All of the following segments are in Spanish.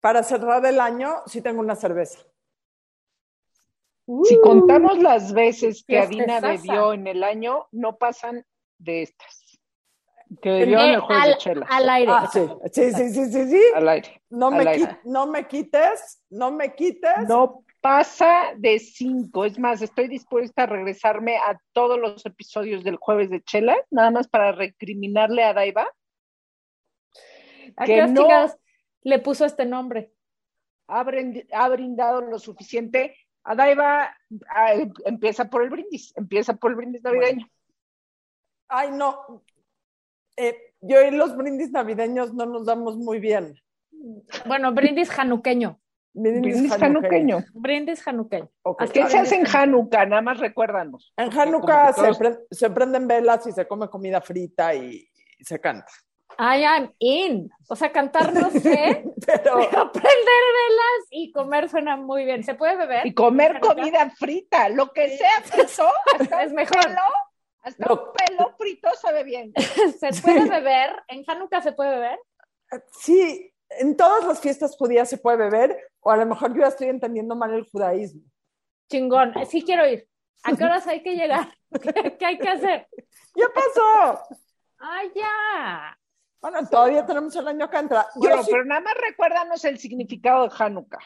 para cerrar el año, sí tengo una cerveza. Si contamos las veces que. Adina bebió en el año, no pasan de estas. Que bebió en el jueves al, de chela. al aire. Ah, sí, sí, sí, sí, sí, sí. Al aire. No me, aire. no me quites, no me quites. No pasa de cinco. Es más, estoy dispuesta a regresarme a todos los episodios del jueves de Chela, nada más para recriminarle a Daiva. ¿A que no- le puso este nombre? Ha, brind- ha brindado lo suficiente. A Daiva ah, empieza por el brindis, empieza por el brindis navideño. Ay, no. Eh, yo y los brindis navideños no nos damos muy bien. Bueno, brindis januqueño. Brindis januqueño. Brindis januqueño. Ok. Hasta ¿Qué se hace en Hanukkah? Nada más recuérdanos. En Hanukkah se, todos- pre- se prenden velas y se come comida frita y, y se canta. I am in. O sea, cantar no sé, Pero pero prender velas y comer suena muy bien. ¿Se puede beber? Y comer comida frita, lo que sea frito, hasta Es un mejor. pelo, hasta un pelo frito sabe bien. ¿Se puede beber? ¿En Hanukkah se puede beber? sí, en todas las fiestas judías se puede beber, o a lo mejor yo ya estoy entendiendo mal el judaísmo. Chingón. Eh, Sí quiero ir. ¿A qué horas hay que llegar? ¿Qué, qué hay que hacer? ¡Ya pasó! ¡Ah, ya! Bueno, todavía tenemos el año que entra. Yo Bueno, sí- pero nada más recuérdanos el significado de Hanukkah.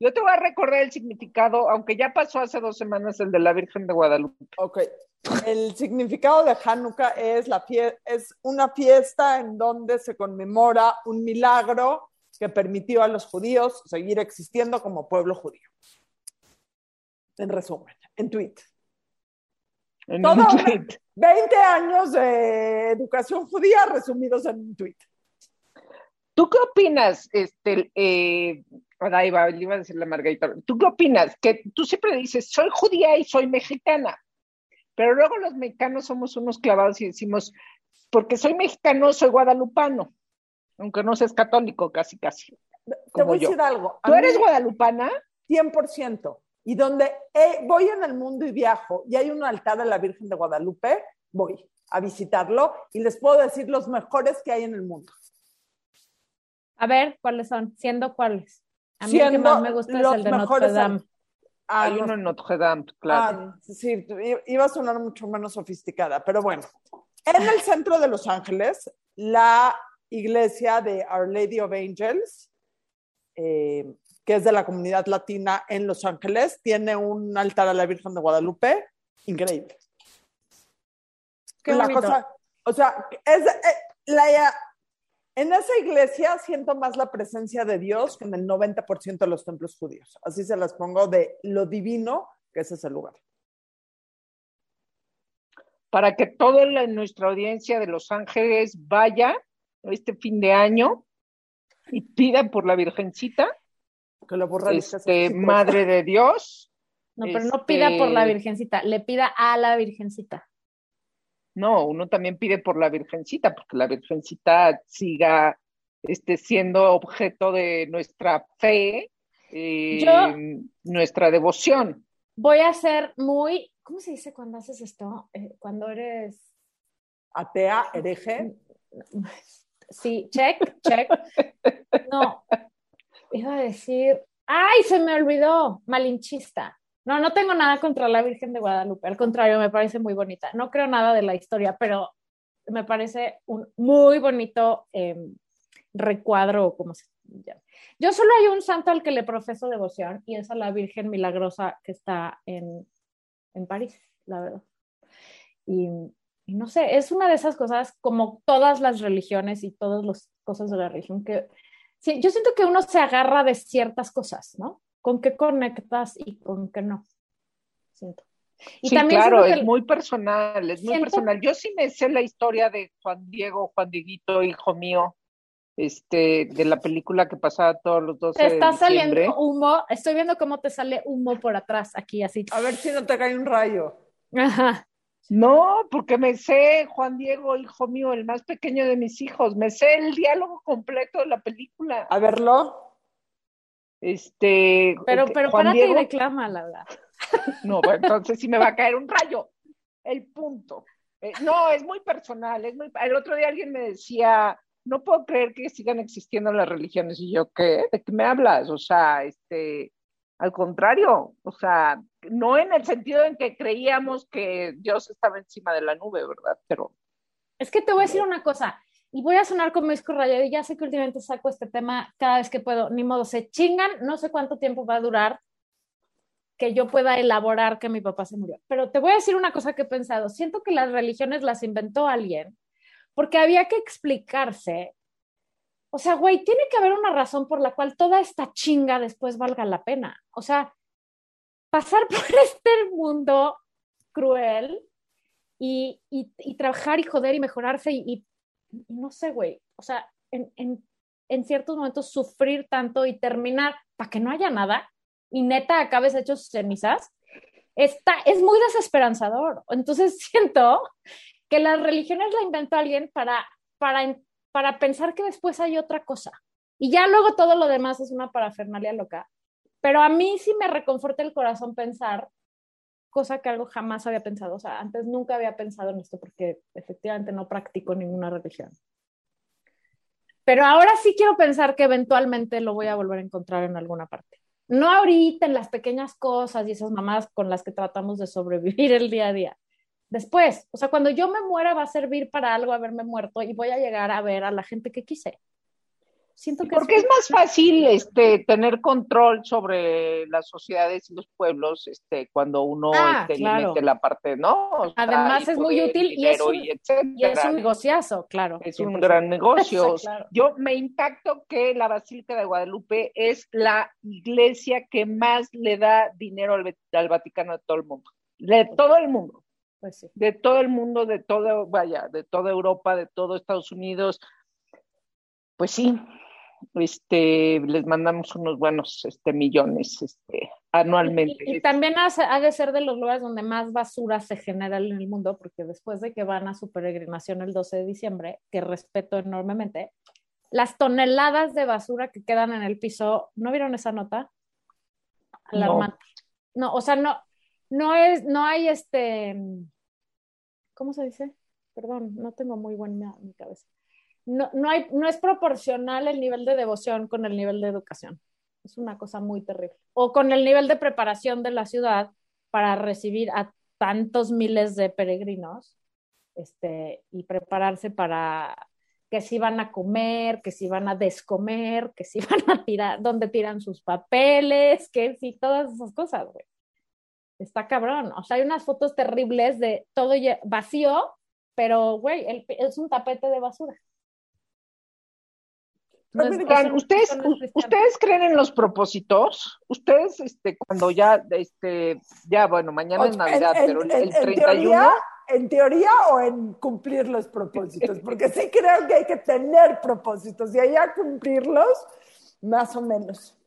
Yo te voy a recordar el significado, aunque ya pasó hace dos semanas el de la Virgen de Guadalupe. Ok. El significado de Hanukkah es, la fie- es una fiesta en donde se conmemora un milagro que permitió a los judíos seguir existiendo como pueblo judío. En resumen, en tweet. En Todo un una- tweet. 20 años de educación judía resumidos en un tweet. ¿Tú qué opinas, este, eh, va, le iba a decir la Margarita, ¿tú qué opinas? Que tú siempre dices, soy judía y soy mexicana, pero luego los mexicanos somos unos clavados y decimos, porque soy mexicano, soy guadalupano, aunque no seas católico, casi, casi. Te voy a decir algo. A ¿Tú eres guadalupana? 100%. Y donde eh, voy en el mundo y viajo y hay un altar de la Virgen de Guadalupe, voy a visitarlo y les puedo decir los mejores que hay en el mundo. A ver, ¿cuáles son? ¿Siendo cuáles? A mí el que Siendo más me gusta es el de Notre Dame. Ah, Hay no- uno en Notre Dame, claro. ah, sí, i- iba a sonar mucho menos sofisticada, pero bueno. En el centro de Los Ángeles, la iglesia de Our Lady of Angels, eh, que es de la comunidad latina en Los Ángeles, tiene un altar a la Virgen de Guadalupe increíble. Qué la cosa, o sea, es, eh, la, en esa iglesia siento más la presencia de Dios que en el 90% de los templos judíos. Así se las pongo de lo divino que es ese lugar. Para que toda la- nuestra audiencia de Los Ángeles vaya este fin de año y pida por la Virgencita, Que lo borra este, Madre de Dios. No, pero no Este- pida por la Virgencita, le pida a la Virgencita. No, uno también pide por la Virgencita, porque la Virgencita siga este, siendo objeto de nuestra fe, eh, Yo- nuestra devoción. Voy a ser muy, ¿cómo se dice cuando haces esto? Eh, cuando eres, Atea, hereje. sí, check, check. No, iba a decir, ay, se me olvidó, malinchista. No, no tengo nada contra la Virgen de Guadalupe, al contrario, me parece muy bonita. No creo nada de la historia, pero me parece un muy bonito eh, recuadro, como se llama. Yo solo hay un santo al que le profeso devoción y es a la Virgen Milagrosa que está en, en París, la verdad. Y, y no sé, es una de esas cosas como todas las religiones y todas las cosas de la religión que sí, yo siento que uno se agarra de ciertas cosas, ¿no? Con qué conectas y con qué no. Siento. Y sí, también claro, es muy personal, es muy Siento- personal. Yo sí me sé la historia de Juan Diego, Juan Dieguito, hijo mío, este, de la película que pasaba todos los 12 te está saliendo humo, estoy viendo cómo te sale humo por atrás, aquí así. A ver si no te cae un rayo. Ajá. No, porque me sé Juan Diego, hijo mío, el más pequeño de mis hijos, me sé el diálogo completo de la película. A verlo. Pero, Este, pero Juan párate Diego, y reclama, la verdad. no, bueno, entonces sí me va a caer un rayo. El punto. Eh, no, es muy personal, es muy, el otro día alguien me decía, no puedo creer que sigan existiendo las religiones. Y yo, ¿qué? ¿De qué me hablas? O sea, este, al contrario, o sea, no en el sentido en que creíamos que Dios estaba encima de la nube, ¿verdad? Pero... Es que te voy a decir una cosa, y voy a sonar como disco rayado, y ya sé que últimamente saco este tema cada vez que puedo, ni modo, se chingan, no sé cuánto tiempo va a durar que yo pueda elaborar que mi papá se murió. Pero te voy a decir una cosa que he pensado, siento que las religiones las inventó alguien porque había que explicarse. O sea, güey, tiene que haber una razón por la cual toda esta chinga después valga la pena. O sea, pasar por este mundo cruel y, y, trabajar y joder y mejorarse y, no sé, güey, o sea, en, en, en, ciertos momentos sufrir tanto y terminar para que no haya nada y neta acabes hechos cenizas, está, es muy desesperanzador. Entonces siento que las religiones la inventó alguien para, para, para pensar que después hay otra cosa. Y ya luego todo lo demás es una parafernalia loca. Pero a mí sí me reconforta el corazón pensar, cosa que algo jamás había pensado. O sea, antes nunca había pensado en esto porque efectivamente no practico ninguna religión. Pero ahora sí quiero pensar que eventualmente lo voy a volver a encontrar en alguna parte. No ahorita en las pequeñas cosas y esas mamás con las que tratamos de sobrevivir el día a día, después. O sea, cuando yo me muera va a servir para algo haberme muerto y voy a llegar a ver a la gente que quise. Siento que Porque es, más fácil este, tener control sobre las sociedades y los pueblos este, cuando uno ah, este, la parte, ¿no? Además es muy útil y es, un, y, es, un, negociazo, claro. Es un gran negocio. Yo me impacto que la Basílica de Guadalupe es la iglesia que más le da dinero al, al Vaticano de todo el mundo. De todo el mundo. Pues de todo el mundo, de todo, vaya, de toda Europa, de todo Estados Unidos. Pues sí, este, les mandamos unos buenos este, millones este, anualmente. Y, también ha, de ser de los lugares donde más basura se genera en el mundo, porque después de que van a su peregrinación el 12 de diciembre, que respeto enormemente, las toneladas de basura que quedan en el piso, ¿no vieron esa nota? Alarmante. No, no o sea, no, no es, no hay este, ¿cómo se dice? Perdón, no tengo muy buena mi cabeza. No, no, hay, no es proporcional el nivel de devoción con el nivel de educación. Es una cosa muy terrible. O con el nivel de preparación de la ciudad para recibir a tantos miles de peregrinos este, y prepararse para que si van a comer, que si van a descomer, que si van a tirar, dónde tiran sus papeles, que si todas esas cosas, güey está cabrón. O sea, hay unas fotos terribles de todo vacío, pero, güey, es un tapete de basura. ¿Ustedes, ¿Ustedes creen en los propósitos? Ustedes, este, cuando ya, este, ya, bueno, mañana es Navidad, pero el, 31... ¿En teoría o en cumplir los propósitos? Porque sí creo que hay que tener propósitos y allá cumplirlos, más o menos.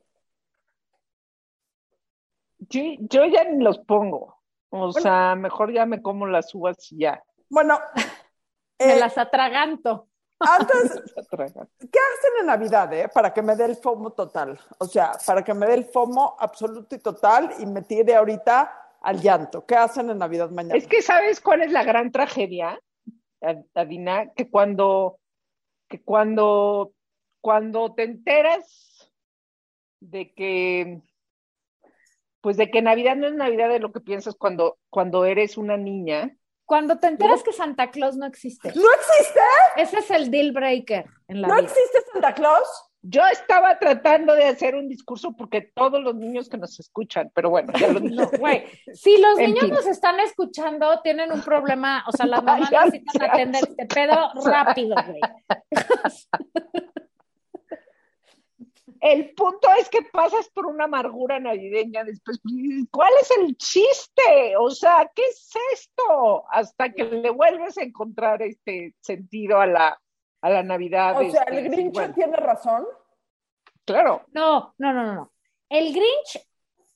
Yo, ya ni los pongo. O sea, mejor ya me como las uvas y ya. Bueno. me eh, las atraganto. Antes, ¿qué hacen en Navidad, eh? Para que me dé el FOMO total. O sea, para que me dé el FOMO absoluto y total y me tire ahorita al llanto. ¿Qué hacen en Navidad mañana? Es que ¿sabes cuál es la gran tragedia, Adina? Que cuando, que cuando, cuando te enteras de que pues de que Navidad no es Navidad de lo que piensas cuando, cuando eres una niña. Cuando te enteras que Santa Claus no existe. ¿No existe? Ese es el deal breaker en la ¿No existe Santa Claus? Yo estaba tratando de hacer un discurso porque todos los niños que nos escuchan, pero bueno, ya lo no, güey. Si los niños nos están escuchando, tienen un problema, o sea, las mamás necesitan atender este pedo rápido, güey. El punto es que pasas por una amargura navideña después. ¿Cuál es el chiste? O sea, ¿qué es esto? Hasta que le vuelves a encontrar este sentido a la, a la Navidad. O sea, ¿el este, Grinch tiene razón? Claro. No, no, no, no. El Grinch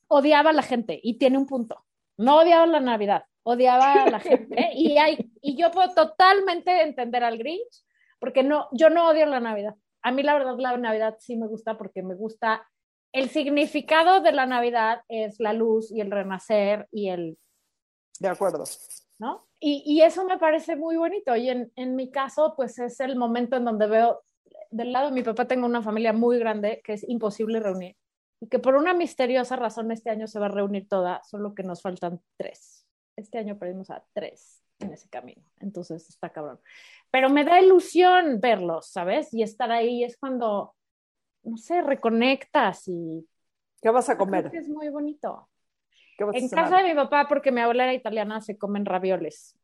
odiaba a la gente y tiene un punto. No odiaba la Navidad, odiaba a la gente. Y, hay, y yo puedo totalmente entender al Grinch porque no, yo no odio la Navidad a mí la verdad la Navidad sí me gusta porque me gusta, el significado de la Navidad es la luz y el renacer y el... De acuerdo. ¿No? Y, y eso me parece muy bonito y en, en mi caso pues es el momento en donde veo del lado de mi papá tengo una familia muy grande que es imposible reunir y que por una misteriosa razón este año se va a reunir toda, solo que nos faltan tres. Este año perdimos a tres en ese camino, entonces está cabrón. Pero me da ilusión verlos, ¿sabes? Y estar ahí es cuando, no sé, reconectas y... ¿Qué vas a comer? Es muy bonito. ¿Qué vas a En cenar? casa de mi papá, porque mi abuela era italiana, se comen ravioles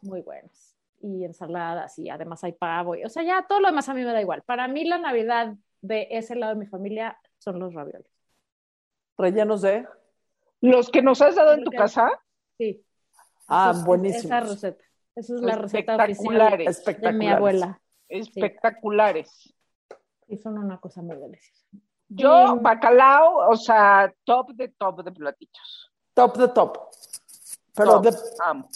muy buenos y ensaladas y además hay pavo. y- o sea, ya todo lo demás a mí me da igual. Para mí la Navidad de ese lado de mi familia son los ravioles. Rellenos de. Los que nos has dado en tu casa, Sí. Ah, es- buenísimos. Esa receta. Esa es la receta oficial espectaculares, de mi abuela. espectaculares. Y son una cosa muy deliciosa. Yo, Y- bacalao, o sea, top de top de platillos. Top de top. Pero Top, de, amo.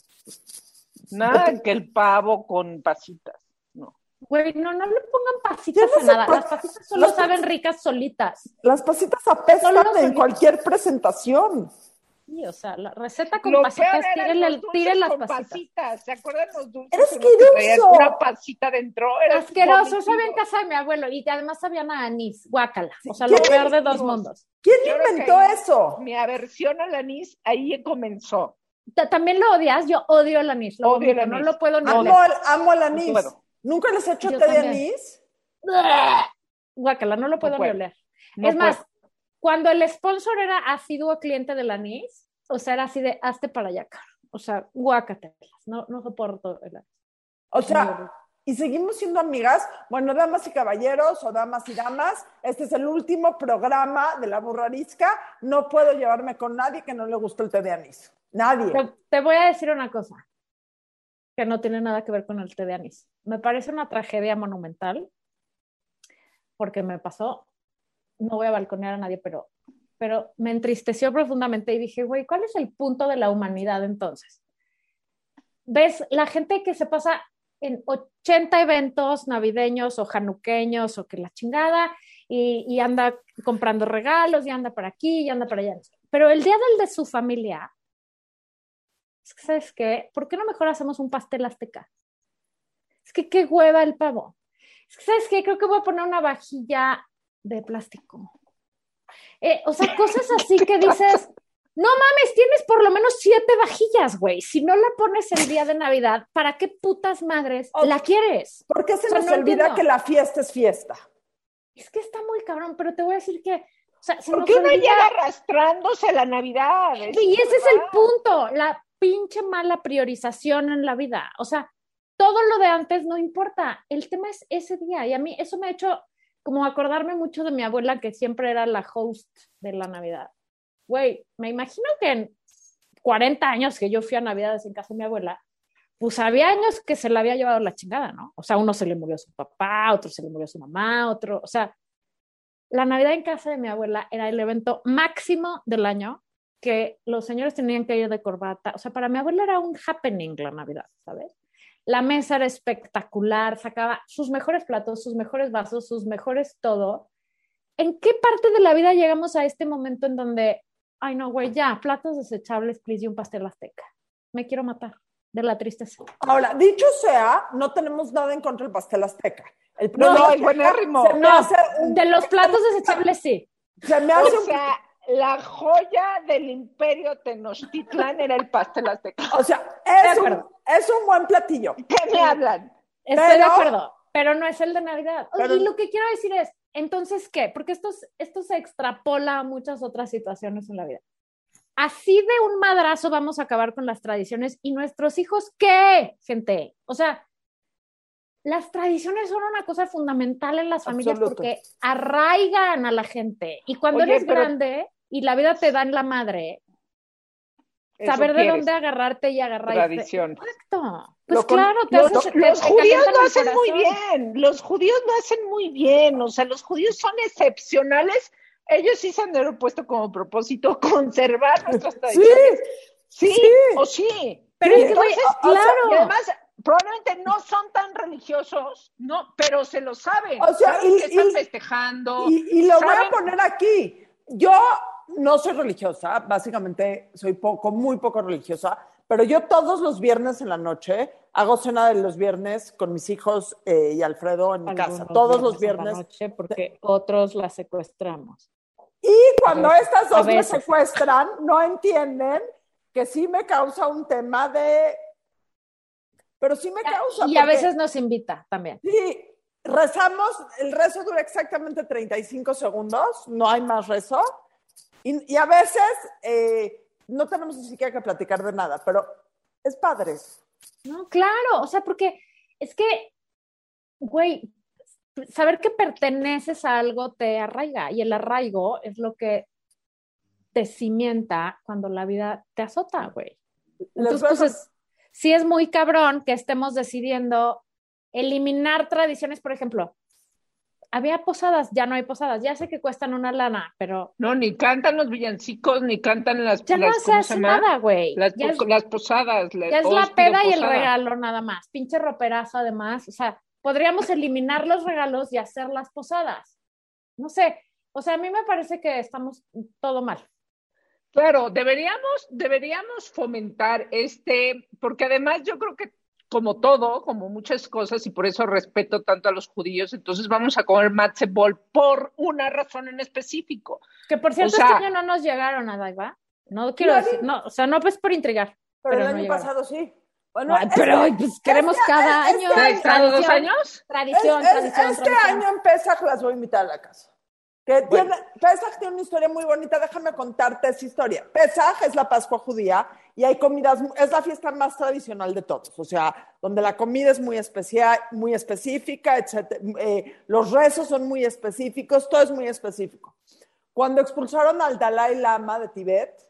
Nada que el pavo con pasitas. No. Güey, no, no le pongan pasitas no a nada. Las pasitas solo las- saben ricas solitas. las pasitas apestan en cualquier presentación. Sí, o sea, la receta con Lo pasitas, tiren las con pasitas. pasitas. ¿Se acuerdan los dulces? ¡Era asqueroso! Una pasita dentro. Era Asqueroso, eso había en casa de mi abuelo y además sabían a anís, guácala. O sea, ¿Qué lo peor de dos mundos. ¿Quién Yo inventó eso? Mi aversión al anís ahí comenzó. Ta- ¿También lo odias? Yo odio el anís, lo Odio el no lo puedo ni Amo, amo al anís. ¿Nunca les he hecho Yo té de anís? Guácala, no lo puedo ni puedo. oler. No es más. Cuando el sponsor era asiduo cliente del anís, o sea, era así de hazte para allá, cara. O sea, guácatelas, no, no soporto el. O sea, y seguimos siendo amigas. Bueno, damas y caballeros o damas y damas, este es el último programa de la burrarisca. No puedo llevarme con nadie que no le guste el té de anís. Nadie. Te, te voy a decir una cosa que no tiene nada que ver con el té de anís. Me parece una tragedia monumental porque me pasó, no voy a balconear a nadie, pero, pero me entristeció profundamente y dije, güey, ¿cuál es el punto de la humanidad entonces? ¿Ves la gente que se pasa en 80 eventos navideños o januqueños o que la chingada y, anda comprando regalos y anda para aquí y anda para allá? Pero el día del de su familia, ¿sabes qué? ¿Por qué no mejor hacemos un pastel azteca? Es que qué hueva el pavo. ¿sabes qué? Creo que voy a poner una vajilla de plástico. Eh, o sea, cosas así que dices, no mames, tienes por lo menos siete vajillas, güey. Si no la pones el día de Navidad, ¿para qué putas madres la quieres? ¿Por qué se O sea, nos no olvida entiendo. que la fiesta es fiesta? Es que está muy cabrón, pero te voy a decir que, o sea, se ¿Por nos qué uno olvida- llega arrastrándose a la Navidad? Y ese es el punto, la pinche mala priorización en la vida. O sea, todo lo de antes no importa, el tema es ese día. Y a mí eso me ha hecho como acordarme mucho de mi abuela que siempre era la host de la Navidad. Güey, me imagino que en 40 años que yo fui a Navidades en casa de mi abuela, pues había años que se la había llevado la chingada, ¿no? O sea, uno se le murió su papá, otro se le murió su mamá, otro, o sea, la Navidad en casa de mi abuela era el evento máximo del año que los señores tenían que ir de corbata. O sea, para mi abuela era un happening la Navidad, ¿sabes? La mesa era espectacular, sacaba sus mejores platos, sus mejores vasos, sus mejores todo. ¿En qué parte de la vida llegamos a este momento en donde, ay no, güey, ya, platos desechables, please, y un pastel azteca? Me quiero matar de la tristeza. Ahora, dicho sea, no tenemos nada en contra del pastel azteca. El No, pastel no, es azteca buenérrimo. No, un, De los platos desechables, sí. se me hace O un- sea, la joya del imperio Tenochtitlan era el pastel azteca. o sea, De es un, es un buen platillo. ¿Qué me hablan? Estoy de Pero- acuerdo, pero no es el de Navidad. Pero- y lo que quiero decir es, entonces, ¿qué? Porque esto, es- esto se extrapola a muchas otras situaciones en la vida. Así de un madrazo vamos a acabar con las tradiciones y nuestros hijos, ¿qué, gente? O sea, las tradiciones son una cosa fundamental en las familias Absoluto. porque arraigan a la gente. Y cuando Oye, eres pero- grande y la vida te da en la madre, Eso saber de dónde agarrarte y agarrarte. Tradición. Exacto. Pues Lo con- claro, te Los, haces- te- los te judíos lo hacen muy bien, los judíos lo hacen muy bien, o sea, los judíos son excepcionales. Ellos sí se han propuesto como propósito conservar nuestras tradiciones. Sí, sí. o sí. Pero Y es que, entonces, o sea, claro. y además, probablemente no son tan religiosos, no, pero se lo saben. O sea, saben y- que están y- festejando. Y, y lo voy a poner aquí. Yo no soy religiosa, básicamente soy poco, muy poco religiosa, pero yo todos los viernes en la noche hago cena de los viernes con mis hijos eh, y Alfredo en mi casa. Todos los en la viernes. noche porque otros la secuestramos. Y cuando estas dos me secuestran, no entienden que sí me causa un tema de... Pero sí me causa. Y a veces nos invita también. Sí, rezamos, el rezo dura exactamente 35 segundos, no hay más rezo. Y, y a veces eh, no tenemos ni siquiera que platicar de nada, pero es padre. No, claro, o sea, porque es que, güey, saber que perteneces a algo te arraiga y el arraigo es lo que te cimienta cuando la vida te azota, güey. Entonces, pues, es- sí es muy cabrón que estemos decidiendo eliminar tradiciones, por ejemplo. Había posadas, ya no hay posadas, ya sé que cuestan una lana, pero No, ni cantan los villancicos, ni cantan las, ya no las- se ¿cómo hace nada, güey. Las, es- las posadas. la- Ya es la peda y el regalo nada más. Pinche roperazo además. O sea, podríamos eliminar los regalos y hacer las posadas. No sé. O sea, a mí me parece que estamos todo mal. Claro, deberíamos, deberíamos fomentar este, porque además yo creo que como todo, como muchas cosas, y por eso respeto tanto a los judíos, entonces vamos a comer matze bol por una razón en específico. Que por cierto, O sea- este año no nos llegaron a Daiva. No quiero ¿Ya decir, no, o sea, no pues por intrigar. Pero, pero el no año llegaron. pasado sí. Bueno, Ay, este- pero pues queremos este- cada este año. ¿Te ha estado dos Tradición, años? Tradición, es- es- tradición, este tradición. año en Pesach las voy a invitar a la casa. Que Bueno. tiene, una historia muy bonita, déjame contarte esa historia. Pesach es la Pascua judía y hay comidas, es la fiesta más tradicional de todos, o sea, donde la comida es muy especial, muy específica, etc. Eh, los rezos son muy específicos, todo es muy específico. Cuando expulsaron al Dalai Lama de Tibet,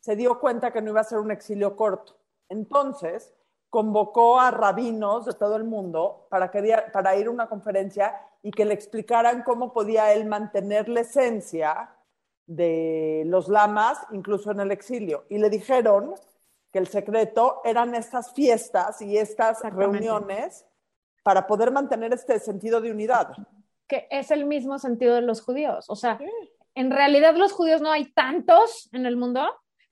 se dio cuenta que no iba a ser un exilio corto. Entonces, convocó a rabinos de todo el mundo para, que, para ir a una conferencia y que le explicaran cómo podía él mantener la esencia de los lamas, incluso en el exilio. Y le dijeron que el secreto eran estas fiestas y estas reuniones para poder mantener este sentido de unidad. que es el mismo sentido de los judíos. O sea, en realidad los judíos no hay tantos en el mundo,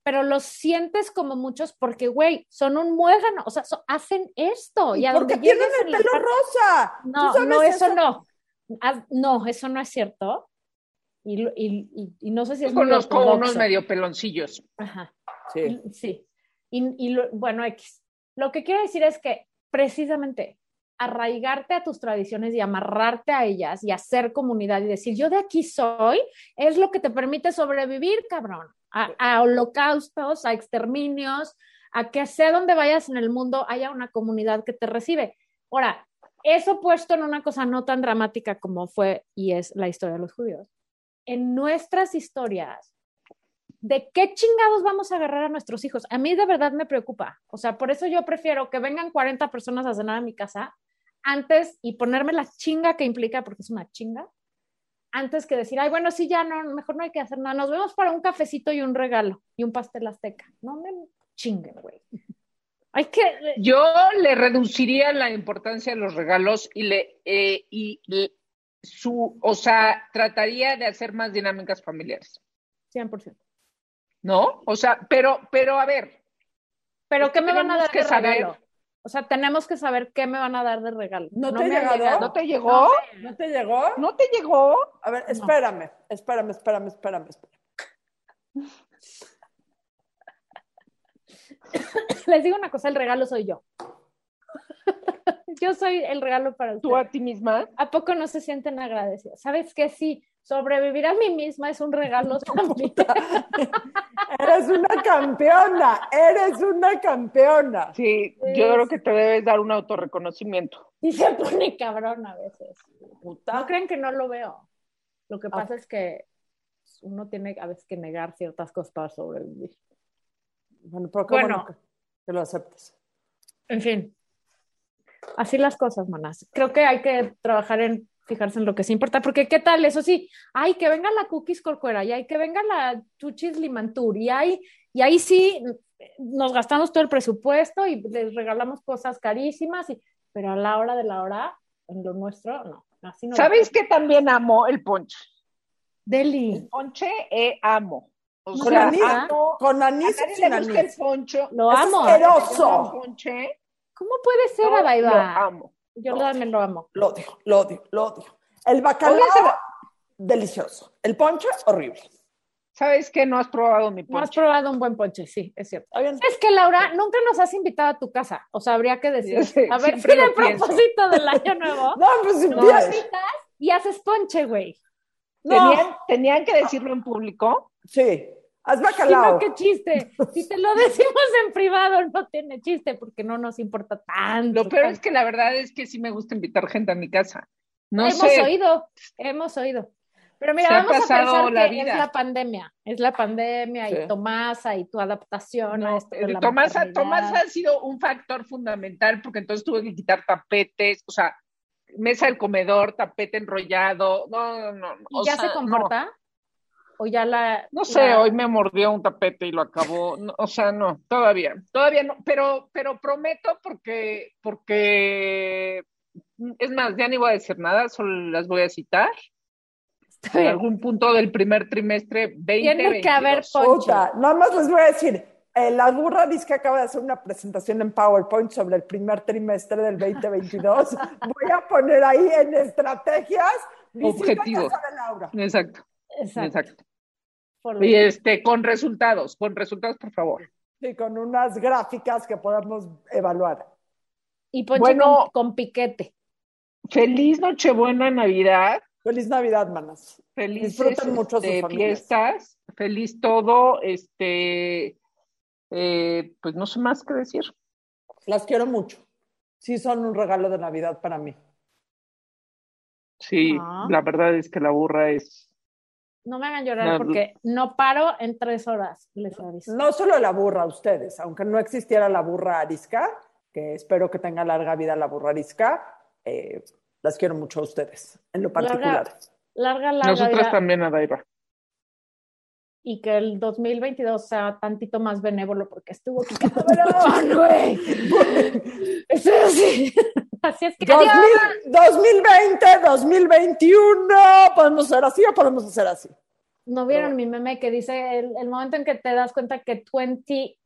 pero los sientes como muchos porque, güey, son un muégano, o sea, so- hacen esto. Y, a porque tienen el pelo parte- rosa. ¿Tú No, no, eso, no. No, eso no es cierto. Y, lo- y- y- y no sé si es muy Conozco ortodoxo. unos medio peloncillos. Ajá. Sí. Y- Sí. Y, y lo- bueno, X. Lo que quiero decir es que precisamente arraigarte a tus tradiciones y amarrarte a ellas y hacer comunidad y decir, yo de aquí soy, es lo que te permite sobrevivir, cabrón, a, holocaustos, a exterminios, a que sea donde vayas en el mundo haya una comunidad que te recibe. Ahora, eso puesto en una cosa no tan dramática como fue y es la historia de los judíos. En nuestras historias, ¿de qué chingados vamos a agarrar a nuestros hijos? A mí de verdad me preocupa. O sea, por eso yo prefiero que vengan 40 personas a cenar a mi casa antes y ponerme la chinga que implica, porque es una chinga, antes que decir, ay, bueno, sí, ya no, mejor no hay que hacer nada. Nos vemos para un cafecito y un regalo y un pastel azteca. No me chinguen, güey. Hay que, Yo le reduciría la importancia de los regalos y le eh, y le- su, o sea, trataría de hacer más dinámicas familiares, 100%. ¿no? O sea, pero, pero a ver, Pero ¿qué me van a dar que de saber- regalo? O sea, tenemos que saber qué me van a dar de regalo. ¿No te ha me llegado? ¿no te llegó? ¿No te llegó? ¿No te llegó? A ver, espérame, espérame, espérame, espérame, espérame. Les digo una cosa, el regalo soy yo. yo soy el regalo para ¿Tú ustedes. a ti misma? ¿A poco no se sienten agradecidos? ¿Sabes que Sí, sobrevivir a mí misma es un regalo también. Eres una campeona, eres una campeona. Sí, yo creo que te debes dar un autorreconocimiento. Y se pone cabrón a veces. Puta. No creen que no lo veo. Lo que Ah. pasa es que uno tiene a veces que negar ciertas cosas para sobrevivir. Bueno, pero qué Bueno. bueno que, que lo aceptes. En fin, así las cosas, manas. Creo que hay que trabajar en fijarse en lo que sí importa, porque qué tal, eso sí, ay, que venga la cookies corcuera, y hay que venga la chuchis limantur, y ahí, y ahí sí nos gastamos todo el presupuesto y les regalamos cosas carísimas, y, pero a la hora de la hora, en lo nuestro, no. Así no ¿Sabes que también amo el ponche? Deli. El ponche eh, amo. O Con anís, amo- con a anís o nadie sin le gusta el anís. poncho. Lo Es amo. asqueroso. El ponche, ¿Cómo puede ser, yo lo Adaiva? amo. Yo también lo amo. Lo odio, lo odio, lo odio. El bacalao, delicioso. El ponche, horrible. ¿Sabes qué? No has probado mi No has ponche. probado un buen ponche, sí, es cierto. Es que Laura, nunca nos has invitado a tu casa. O sea, habría que decir. A ver, lo el pienso. propósito del año nuevo. No, pues si invitas y haces ponche, güey. No, ¿Tenían, tenían que decirlo en público. sí. Haz Si bacalao. no, qué chiste. Si te lo decimos en privado, no tiene chiste porque no nos importa tanto. Lo peor es que la verdad es que sí me gusta invitar gente a mi casa. No hemos sé. oído, hemos oído. Pero mira, Se ha vamos a pensar la que vida. es la pandemia, es la pandemia Sí. y Tomasa y tu adaptación a No, esto de la maternidad. Tomás ha sido un factor fundamental porque entonces tuve que quitar tapetes, o sea, mesa del comedor, tapete enrollado. No, no, no. ¿Y o ya sea, se comporta? ¿O ya la...? No, sé, la- hoy me mordió un tapete y lo acabó. No, o sea, no, todavía, todavía no, pero, pero prometo porque, porque, es más, ya ni voy a decir nada, solo las voy a citar. En algún punto del primer trimestre 2022. Tiene que haber. Puta, nada más les voy a decir, eh, la burra dice que acaba de hacer una presentación en PowerPoint sobre el primer trimestre del 2022. voy a poner ahí en estrategias Objetivos. casa de Laura. Exacto, Exacto. exacto. Por Y este, con resultados, con resultados, por favor. Sí, con unas gráficas que podamos evaluar. Y ponche Bueno. con, con piquete. Feliz Nochebuena, Navidad. Feliz Navidad, manas. Felices Disfruten mucho sus este, familias. fiestas, feliz todo, este, eh, pues no sé más que decir. Las quiero mucho. Sí, son un regalo de Navidad para mí. Sí, Ah. la verdad es que la burra es. No me hagan llorar No, porque no paro en tres horas, les aviso. No solo la burra, ustedes, aunque no existiera la burra arisca, que espero que tenga larga vida la burra arisca, eh, las quiero mucho a ustedes, en lo particular. Larga, larga Nosotras vida también, Adaiva. y que el 2022 sea tantito más benévolo porque estuvo cabrón, güey. Eso sí. Así es que adiós. 2000 2020, 2021, podemos ser así o podemos hacer así. ¿No vieron mi meme que dice el, el momento en que te das cuenta que 20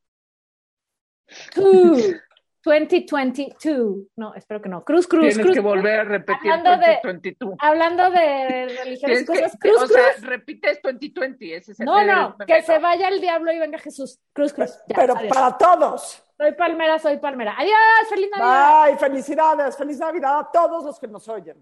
2022, no, espero que no, cruz, cruz, Tienes cruz, que cruz. volver a repetir Hablando de- 2022. Hablando de religiones, Tienes que- cosas, cruz, o sea, cruz. repites 2020, ese es el No, no, que se vaya el diablo y venga Jesús. Cruz, cruz. Ya, Pero adiós. para todos. Soy palmera, soy palmera. Adiós, feliz Navidad. Bye, felicidades, feliz Navidad a todos los que nos oyen.